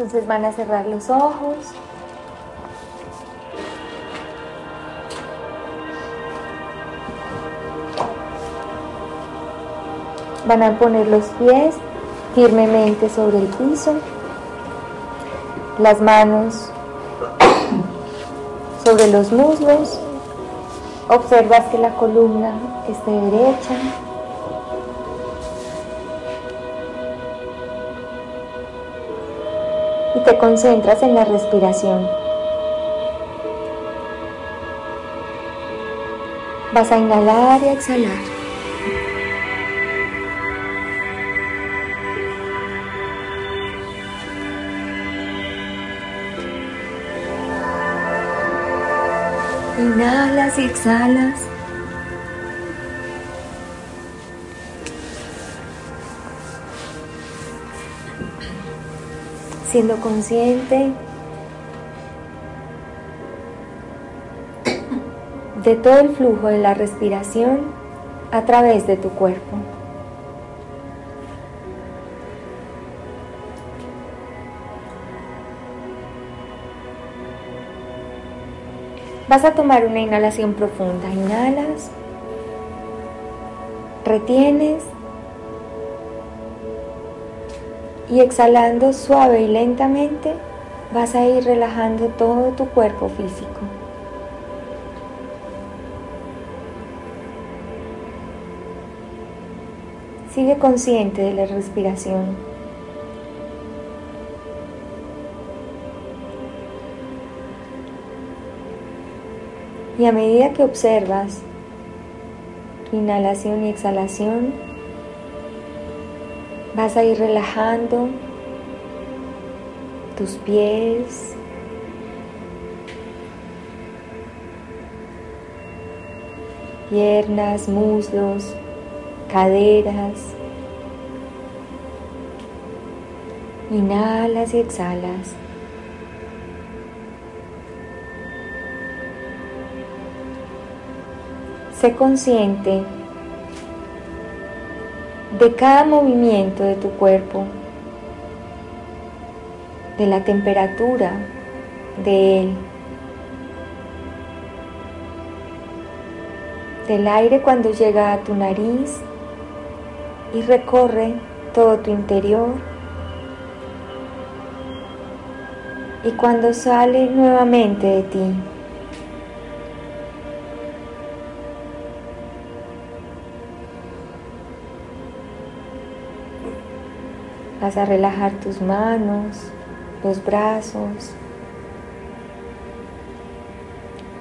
Entonces van a cerrar los ojos. Van a poner los pies firmemente sobre el piso, las manos sobre los muslos. Observas que la columna esté derecha. Concentras en la respiración. Vas a inhalar y exhalar. Inhalas y exhalas. Siendo consciente de todo el flujo de la respiración a través de tu cuerpo. Vas a tomar una inhalación profunda. Inhalas, retienes y exhalando suave y lentamente vas a ir relajando todo tu cuerpo físico. Sigue consciente de la respiración. Y a medida que observas tu inhalación y exhalación, vas a ir relajando tus pies, piernas, muslos, caderas. Inhalas y exhalas. Sé consciente de cada movimiento de tu cuerpo, de la temperatura de él, del aire cuando llega a tu nariz y recorre todo tu interior y cuando sale nuevamente de ti. Vas a relajar tus manos, los brazos,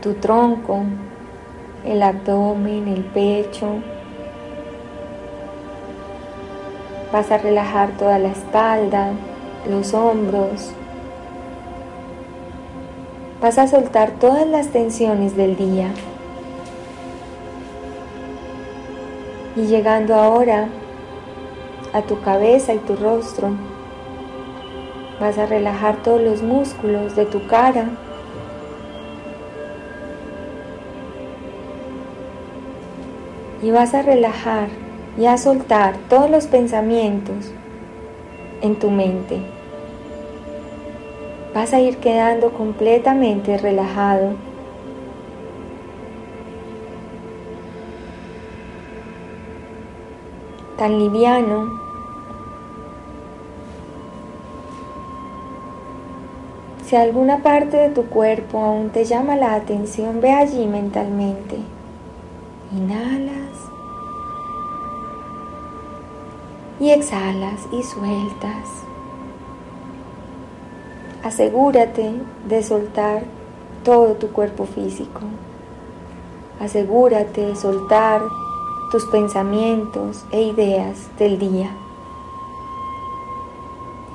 tu tronco, el abdomen, el pecho. Vas a relajar toda la espalda, los hombros. Vas a soltar todas las tensiones del día. Y llegando ahora a tu cabeza y tu rostro. Vas a relajar todos los músculos de tu cara. Y vas a relajar y a soltar todos los pensamientos en tu mente. Vas a ir quedando completamente relajado tan liviano. Si alguna parte de tu cuerpo aún te llama la atención, ve allí mentalmente. Inhalas y exhalas y sueltas. Asegúrate de soltar todo tu cuerpo físico. Asegúrate de soltar tus pensamientos e ideas del día.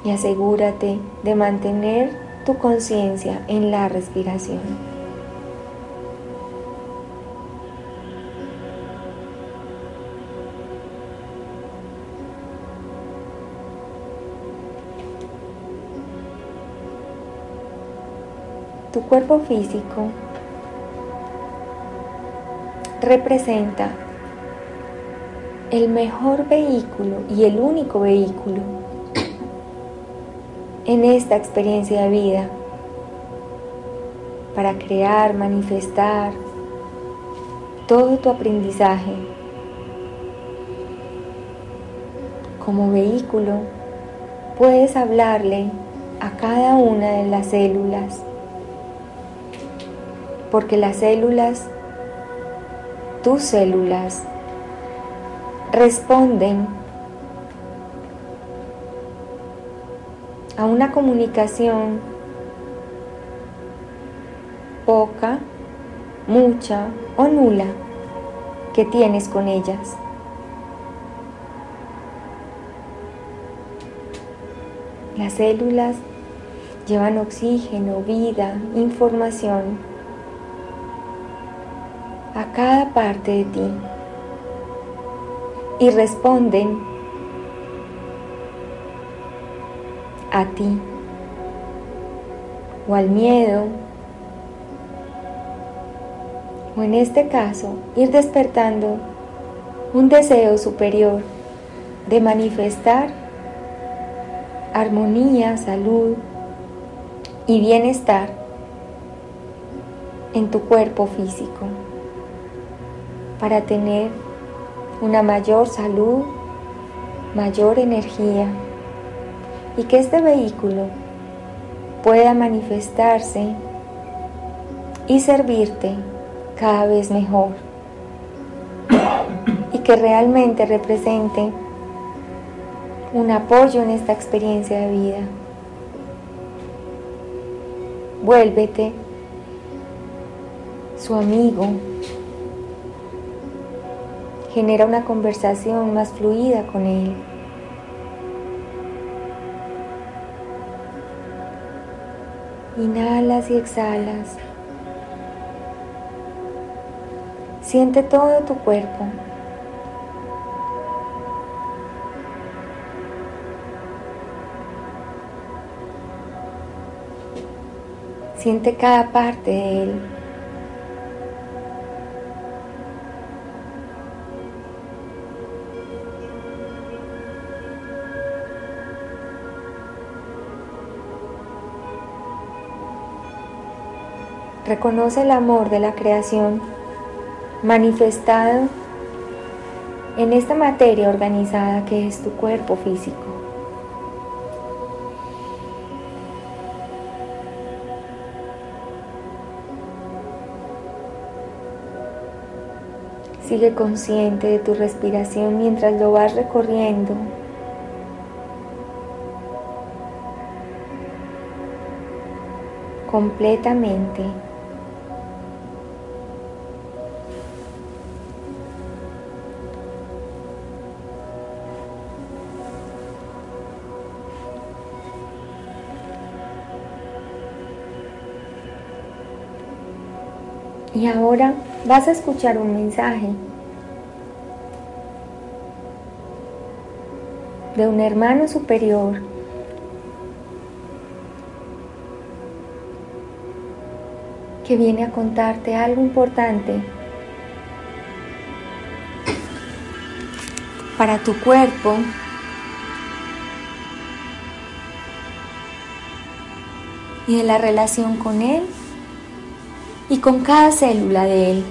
Y asegúrate de mantener tu conciencia en la respiración. Tu cuerpo físico representa el mejor vehículo y el único vehículo en esta experiencia de vida para crear, manifestar todo tu aprendizaje como vehículo puedes hablarle a cada una de las células porque las células tus células responden a una comunicación poca, mucha o nula que tienes con ellas. Las células llevan oxígeno, vida, información a cada parte de ti y responden a ti o al miedo o en este caso ir despertando un deseo superior de manifestar armonía, salud y bienestar en tu cuerpo físico para tener una mayor salud, mayor energía y que este vehículo pueda manifestarse y servirte cada vez mejor y que realmente represente un apoyo en esta experiencia de vida. Vuélvete su amigo. Genera una conversación más fluida con él. Inhalas y exhalas. Siente todo tu cuerpo. Siente cada parte de él. Reconoce el amor de la creación manifestado en esta materia organizada que es tu cuerpo físico. Sigue consciente de tu respiración mientras lo vas recorriendo. completamente. Y ahora vas a escuchar un mensaje de un hermano superior. Que viene a contarte algo importante para tu cuerpo. Y de la relación con él y con cada célula de él.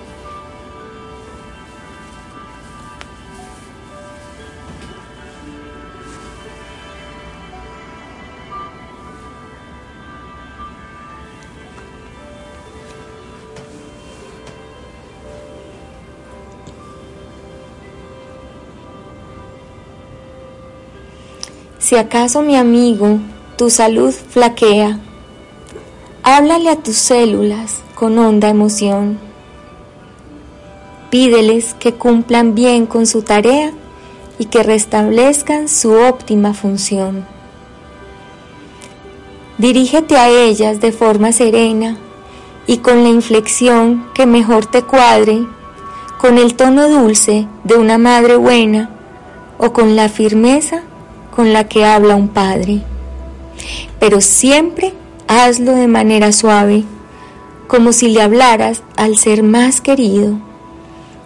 Si acaso mi amigo, tu salud flaquea, háblale a tus células con honda emoción. Pídeles que cumplan bien con su tarea y que restablezcan su óptima función. Dirígete a ellas de forma serena y con la inflexión que mejor te cuadre, con el tono dulce de una madre buena o con la firmeza con la que habla un padre. Pero siempre hazlo de manera suave como si le hablaras al ser más querido,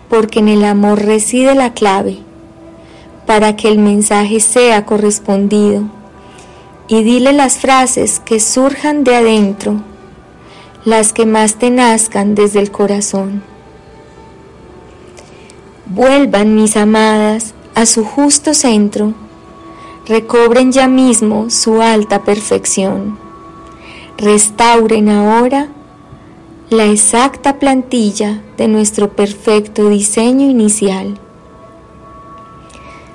porque en el amor reside la clave para que el mensaje sea correspondido y dile las frases que surjan de adentro, las que más te nazcan desde el corazón. Vuelvan mis amadas a su justo centro, recobren ya mismo su alta perfección, restauren ahora la exacta plantilla de nuestro perfecto diseño inicial.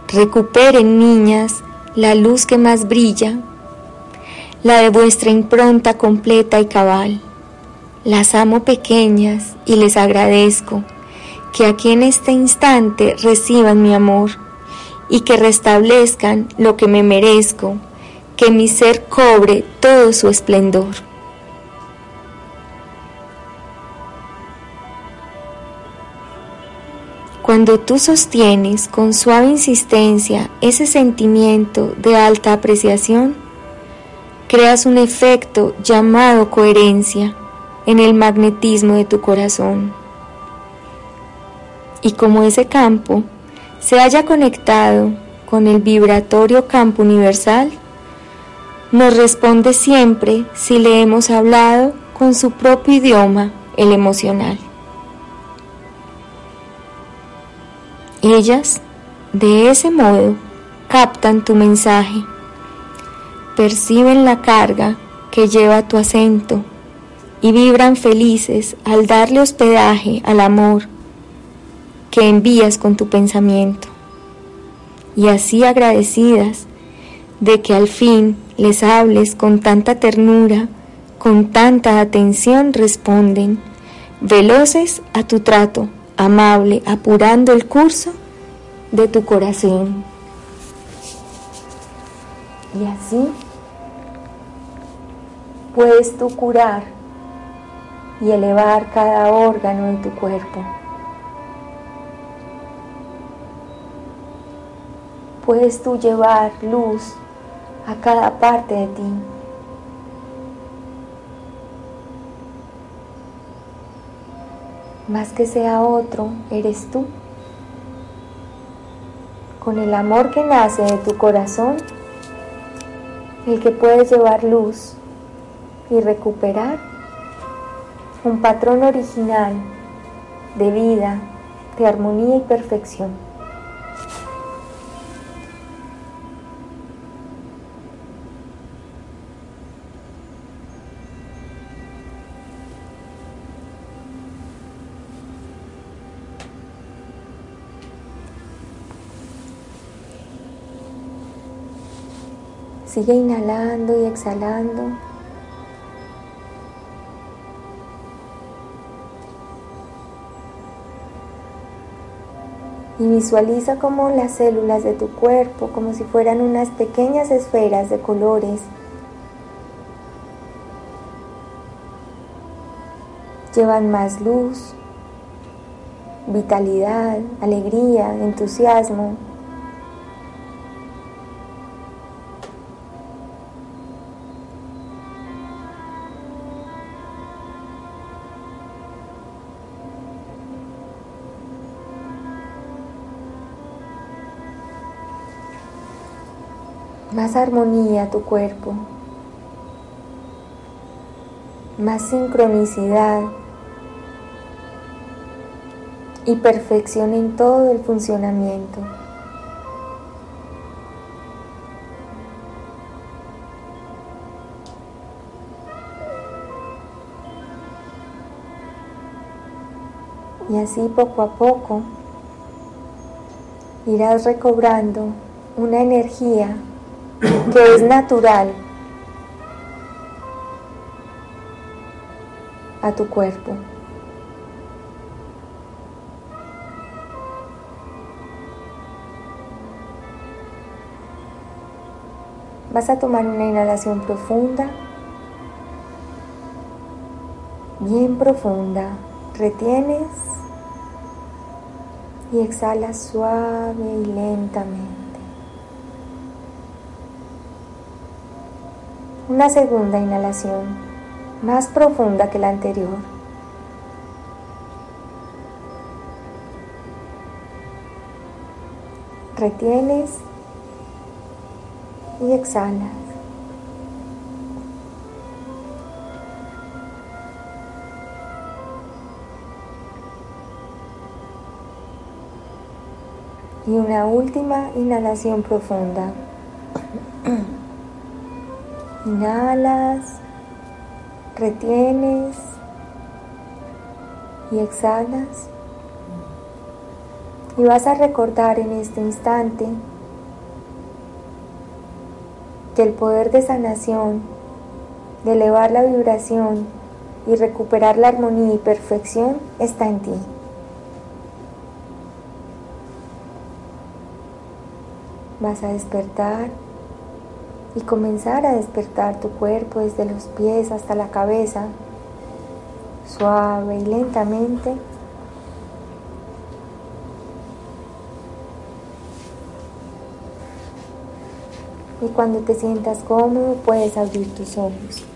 Recuperen, niñas, la luz que más brilla, la de vuestra impronta completa y cabal. Las amo pequeñas y les agradezco que aquí en este instante reciban mi amor y que restablezcan lo que me merezco, que mi ser cobre todo su esplendor. Cuando tú sostienes con suave insistencia ese sentimiento de alta apreciación, creas un efecto llamado coherencia en el magnetismo de tu corazón. Y como ese campo se haya conectado con el vibratorio campo universal, nos responde siempre si le hemos hablado con su propio idioma, el emocional. Ellas, de ese modo, captan tu mensaje, perciben la carga que lleva tu acento y vibran felices al darle hospedaje al amor que envías con tu pensamiento. Y así agradecidas de que al fin les hables con tanta ternura, con tanta atención, responden, veloces a tu trato amable, apurando el curso de tu corazón. Y así puedes tú curar y elevar cada órgano de tu cuerpo. Puedes tú llevar luz a cada parte de ti. Más que sea otro, eres tú. Con el amor que nace de tu corazón, el que puedes llevar luz y recuperar un patrón original de vida, de armonía y perfección. Sigue inhalando y exhalando. Y visualiza como las células de tu cuerpo, como si fueran unas pequeñas esferas de colores, llevan más luz, vitalidad, alegría, entusiasmo, más armonía a tu cuerpo, más sincronicidad y perfección en todo el funcionamiento. Y así poco a poco irás recobrando una energía que es natural a tu cuerpo. Vas a tomar una inhalación profunda, bien profunda. Retienes y exhalas suave y lentamente. Una segunda inhalación, más profunda que la anterior. Retienes y exhalas. y una última inhalación profunda. Inhalas, retienes y exhalas. Y vas a recordar en este instante que el poder de sanación, de elevar la vibración y recuperar la armonía y perfección está en ti. Vas a despertar y comenzar a despertar tu cuerpo desde los pies hasta la cabeza, suave y lentamente. Y cuando te sientas cómodo puedes abrir tus ojos.